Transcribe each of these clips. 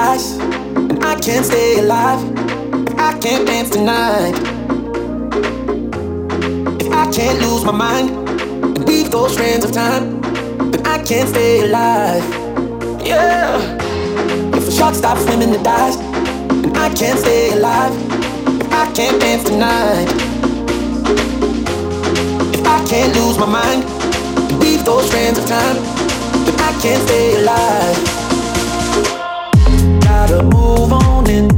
and I can't stay alive. I can't dance tonight, if I can't lose my mind and weave those strands of time, then I can't stay alive. Yeah. If a shark stops swimming the dice, and I can't stay alive. I can't dance tonight, if I can't lose my mind weave those strands of time, then I can't stay alive move on in.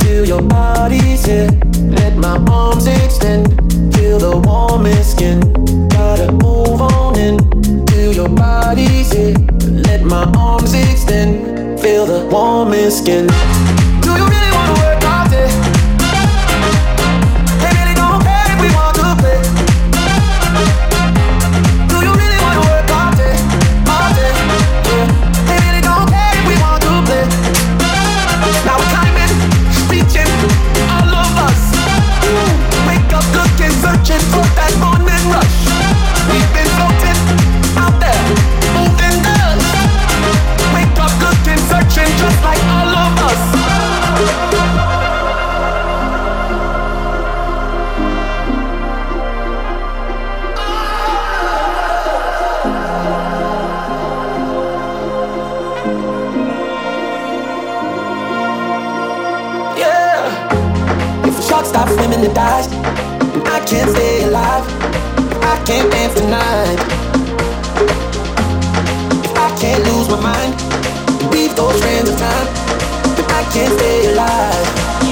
Feel your body's here. Let my arms extend. Feel the warmest skin. Gotta move on in. Feel your body's here. Let my arms extend. Feel the warmest skin. I can't stay alive. I can't dance tonight. I can't lose my mind and weave those strands of time, I can't stay alive.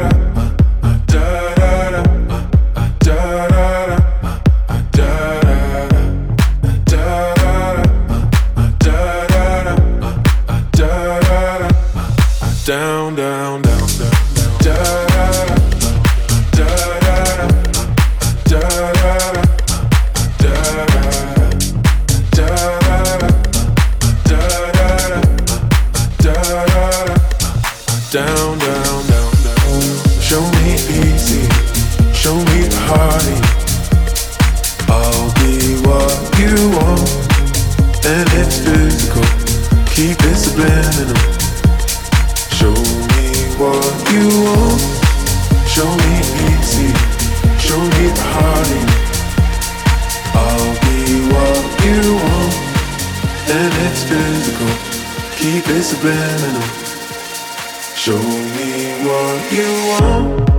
Subliminal. Show me what you want.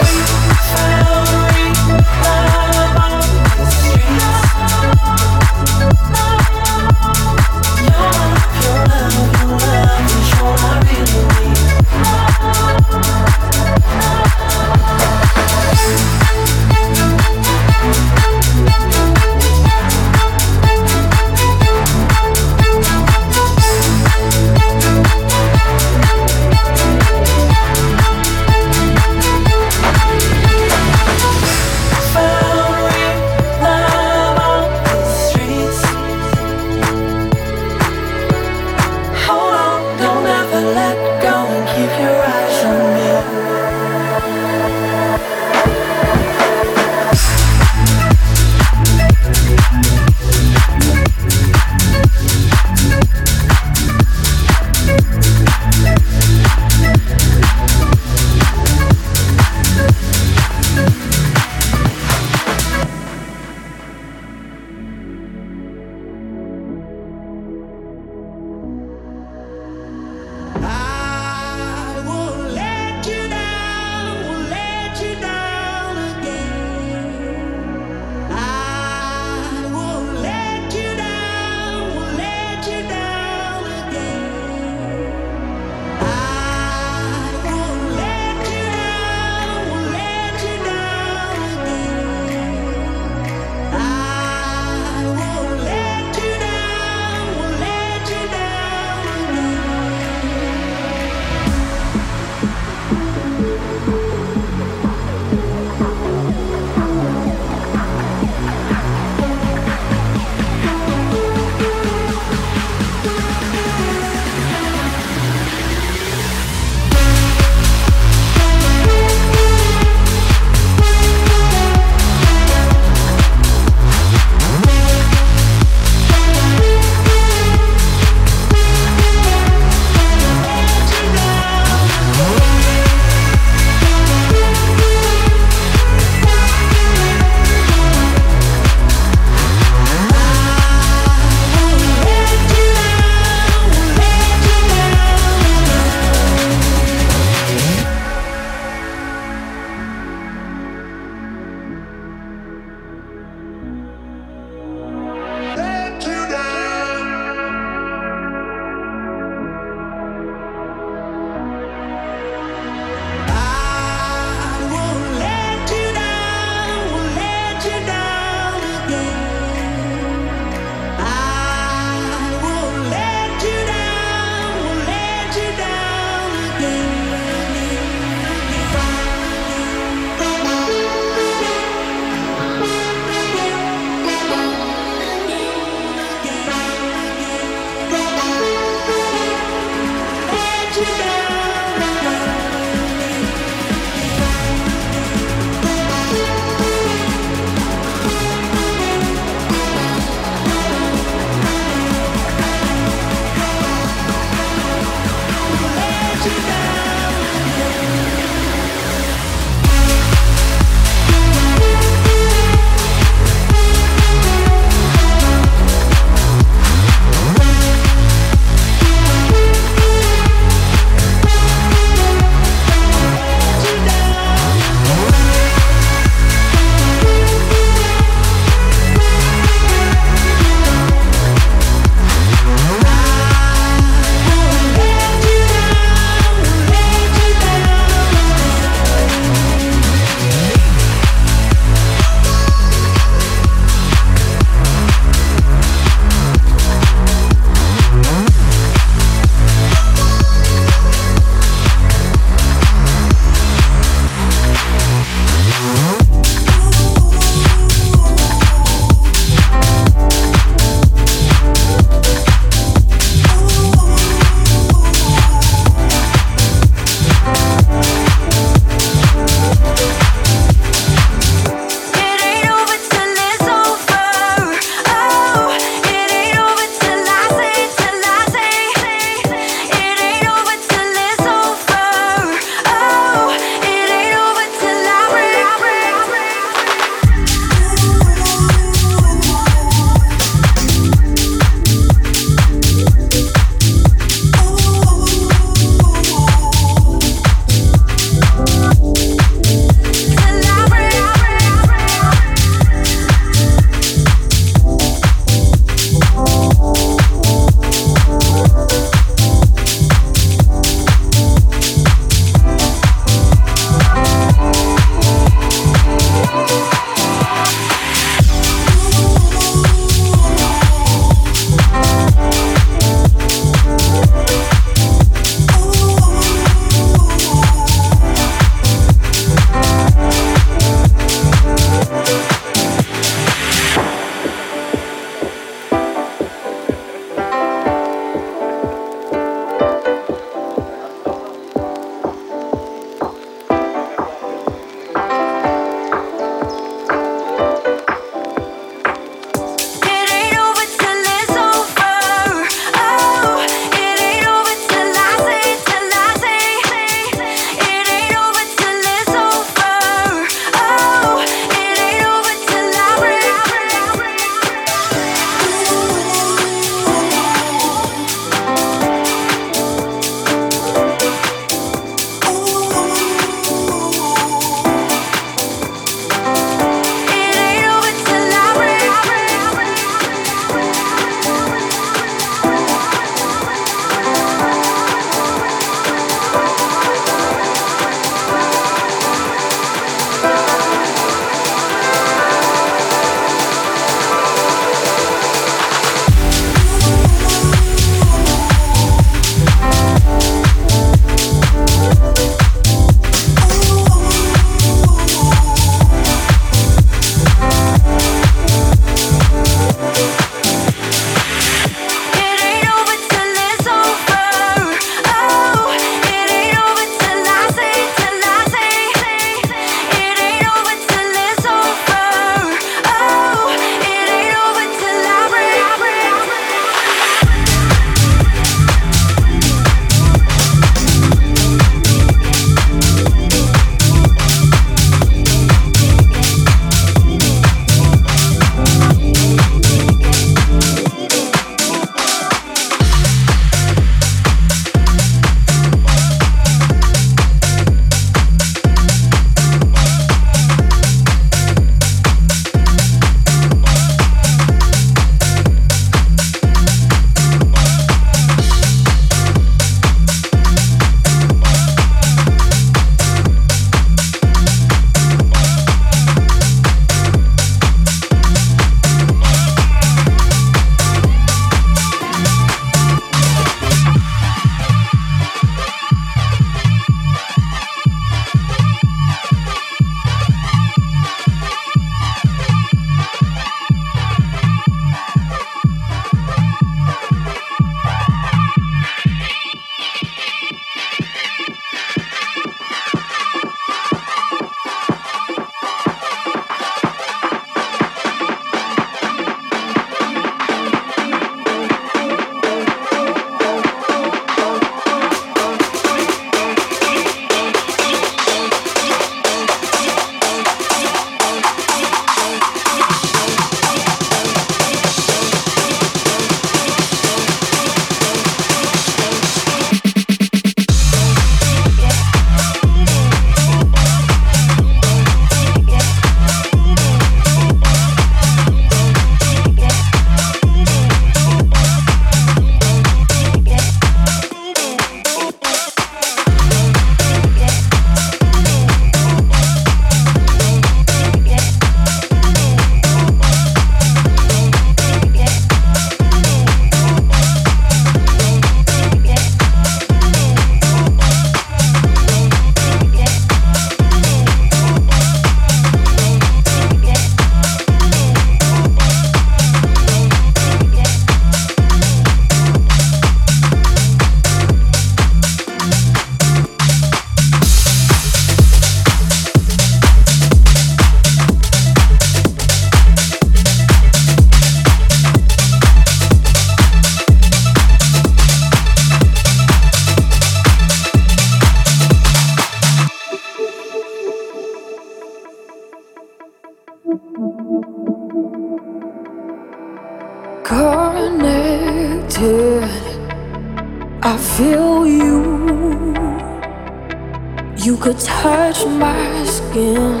Touch my skin.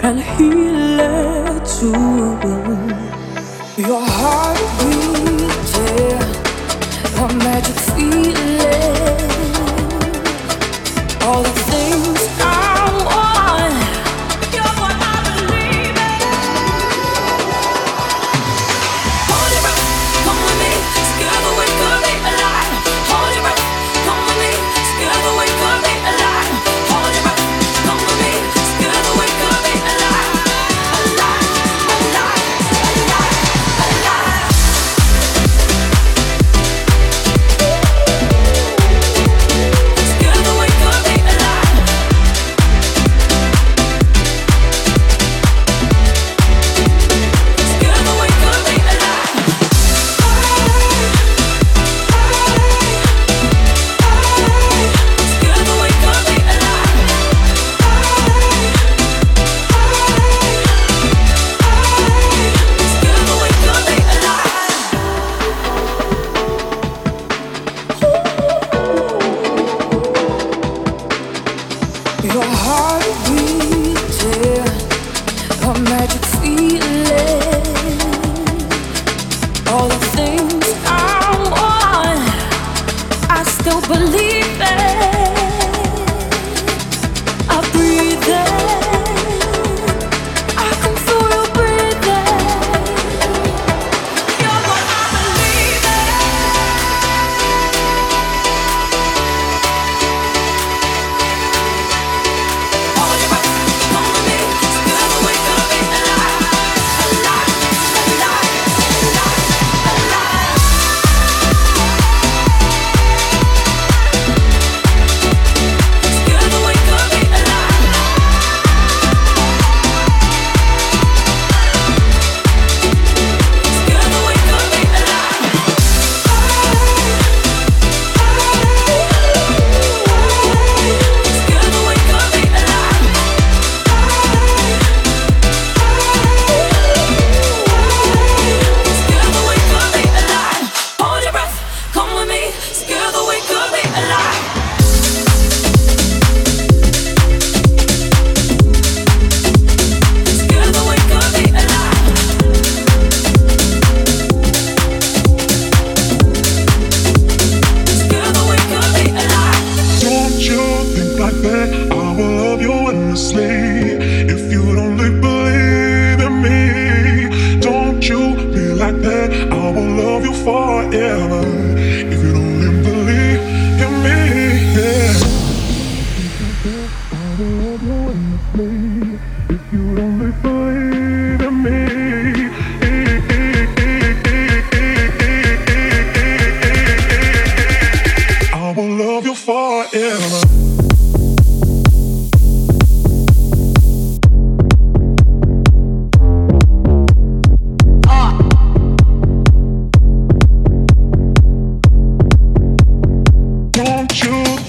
And healed to your heart beating, a magic feeling, all the things.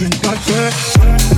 fucking culture.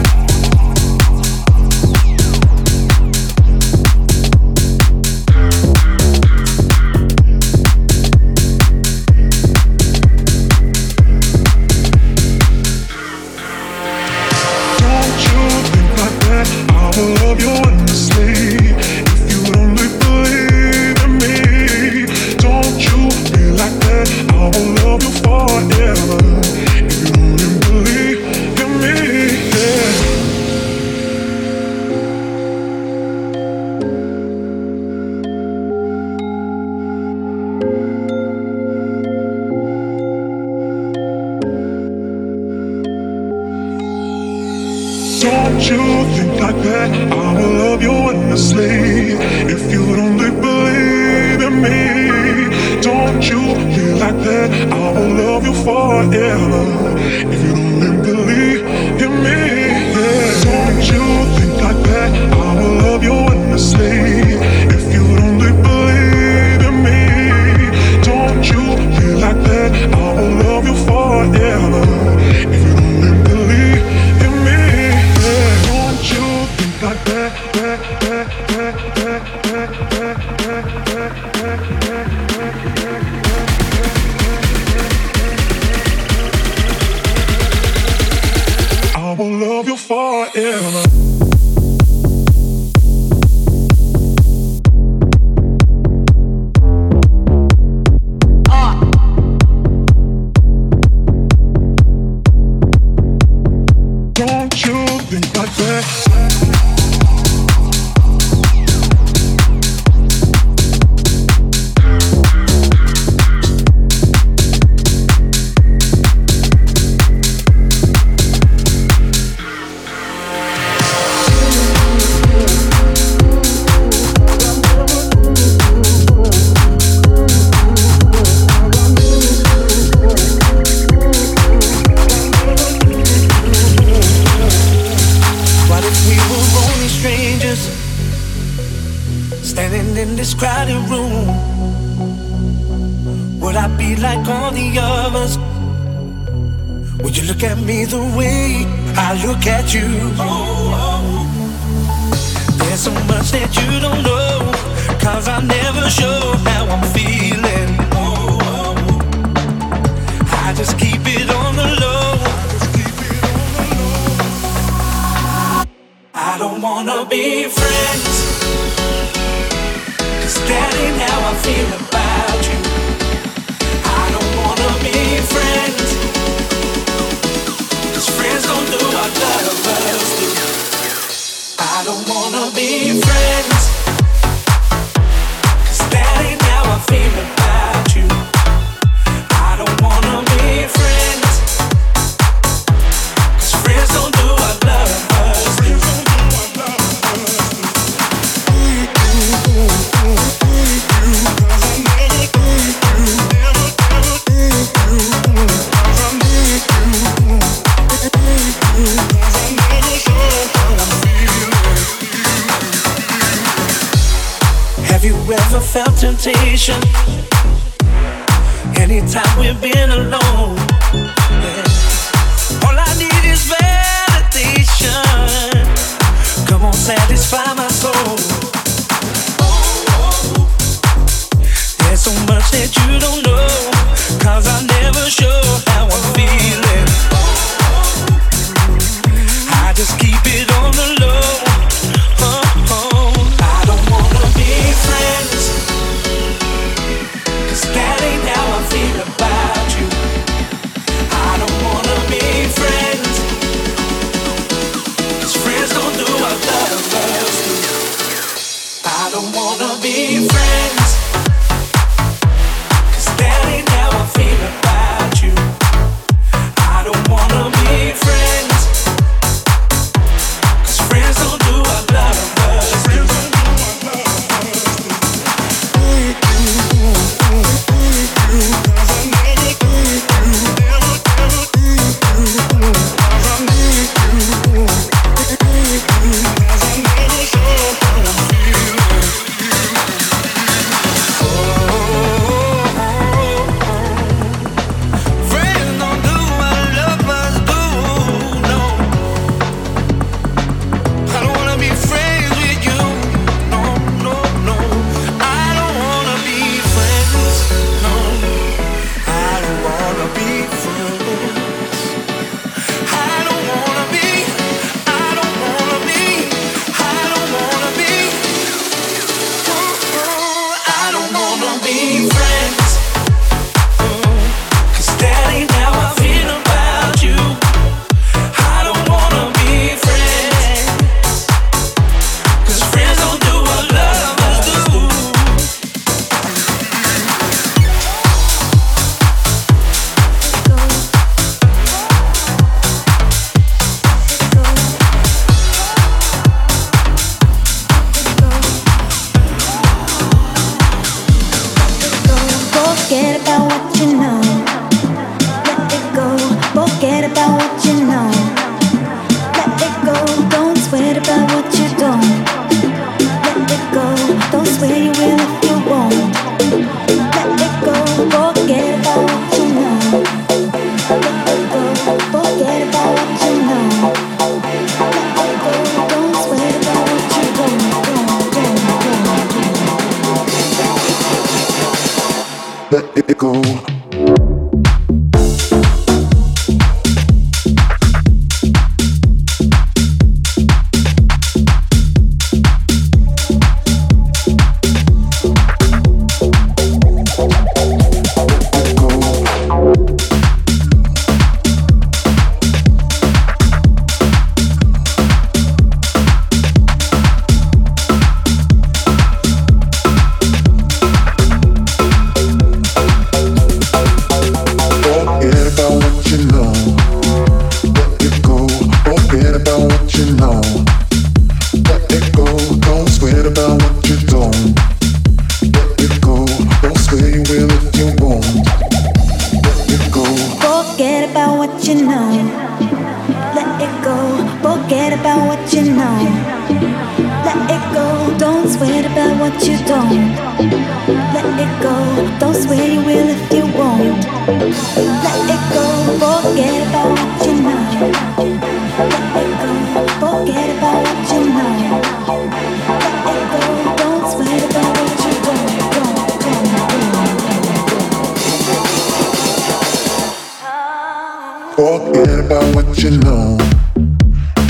you know.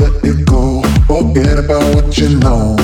Let it go. Forget about what you know.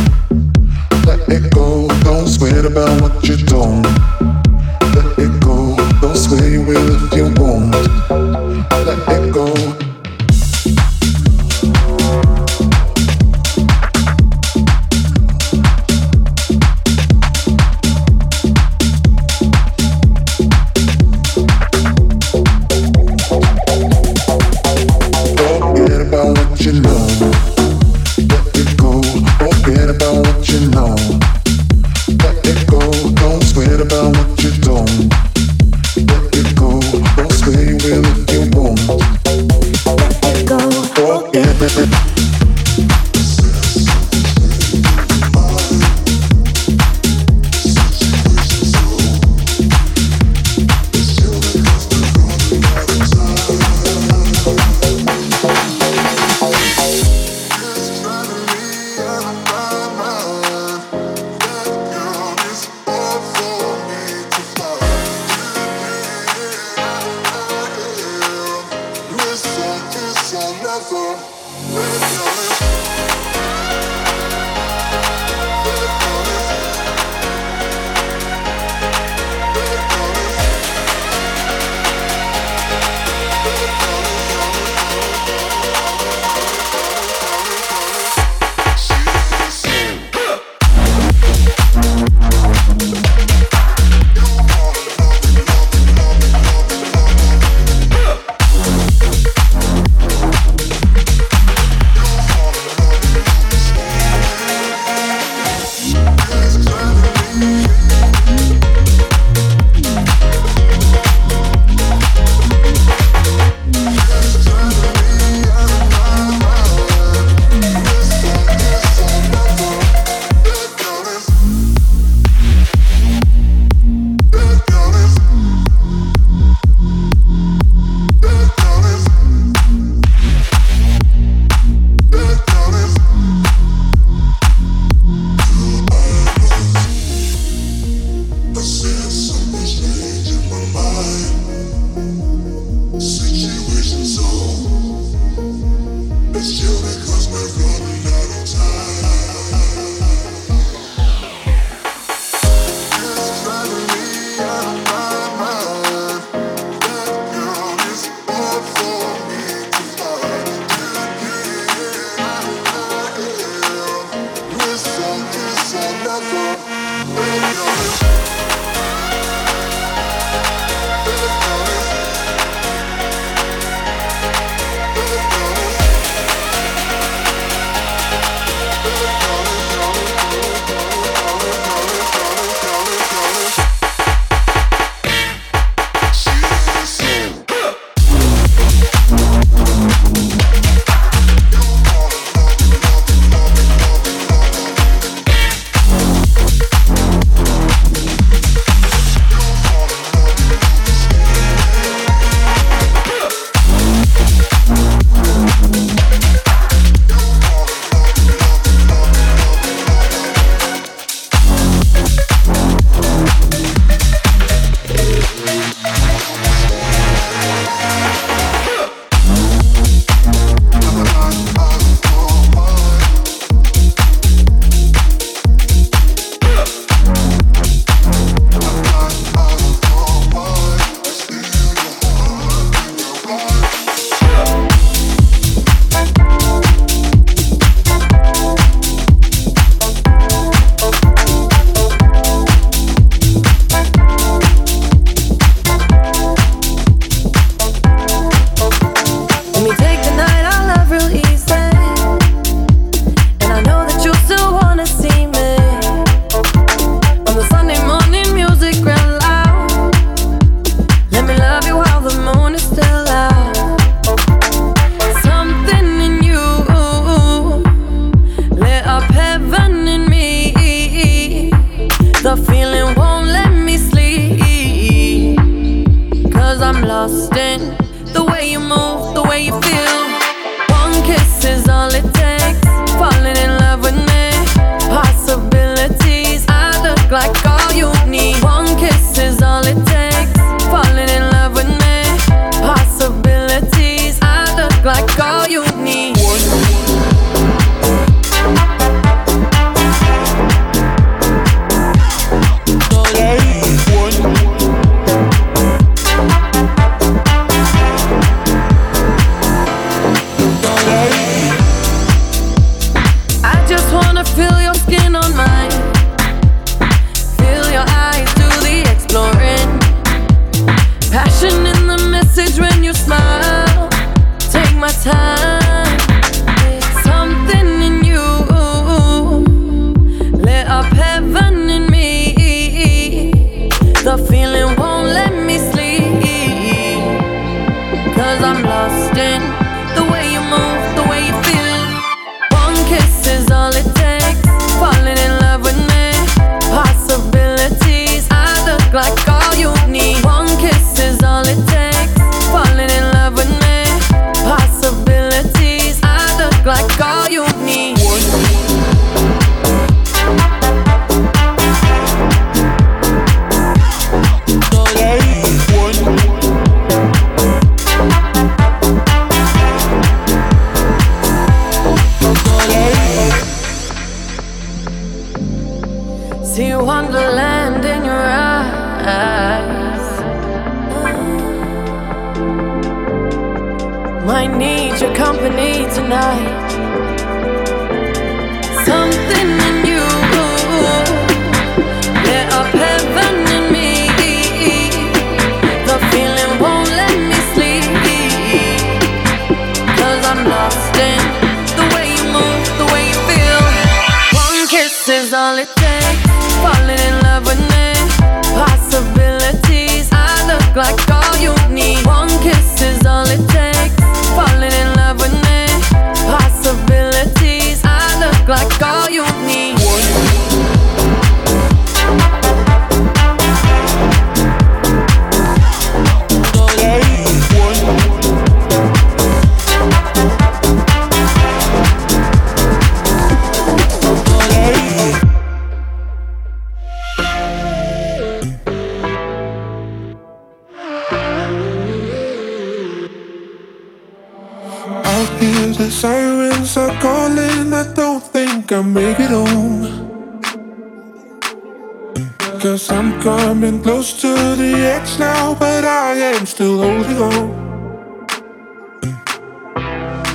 coming close to the edge now, but I am still holding on.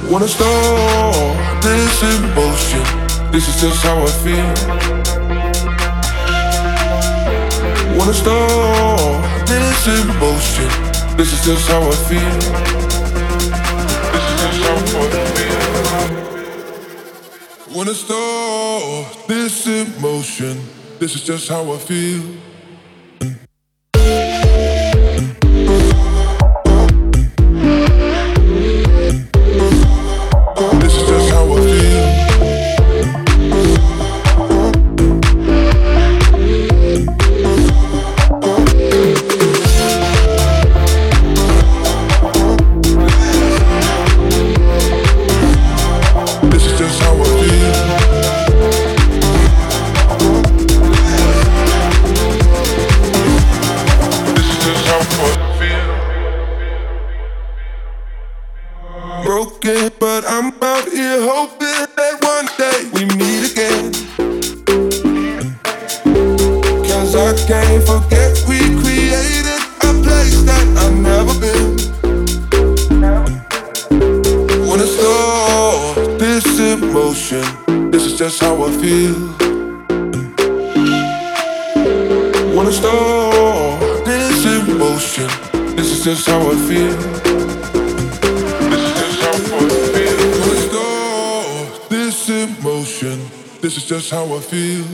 Wanna stop this emotion? This is just how I feel. Wanna stop this emotion? This is just how I feel. This is just how I feel. Wanna stop this emotion? This is just how I feel. wanna stop this emotion. This is just how I feel. This is just how I feel. Wanna this emotion. This is just how I feel.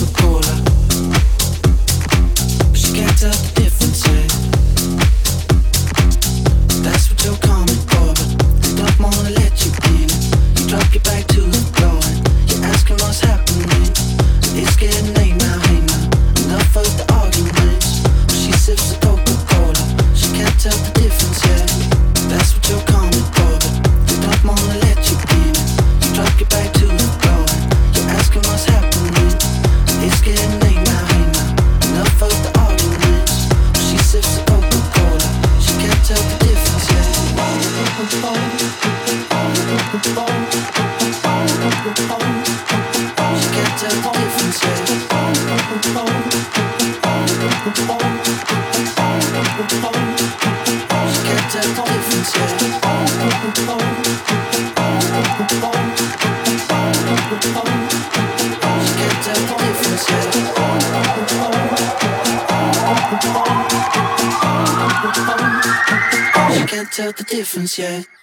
Sips Coca Cola. She can't tell tell the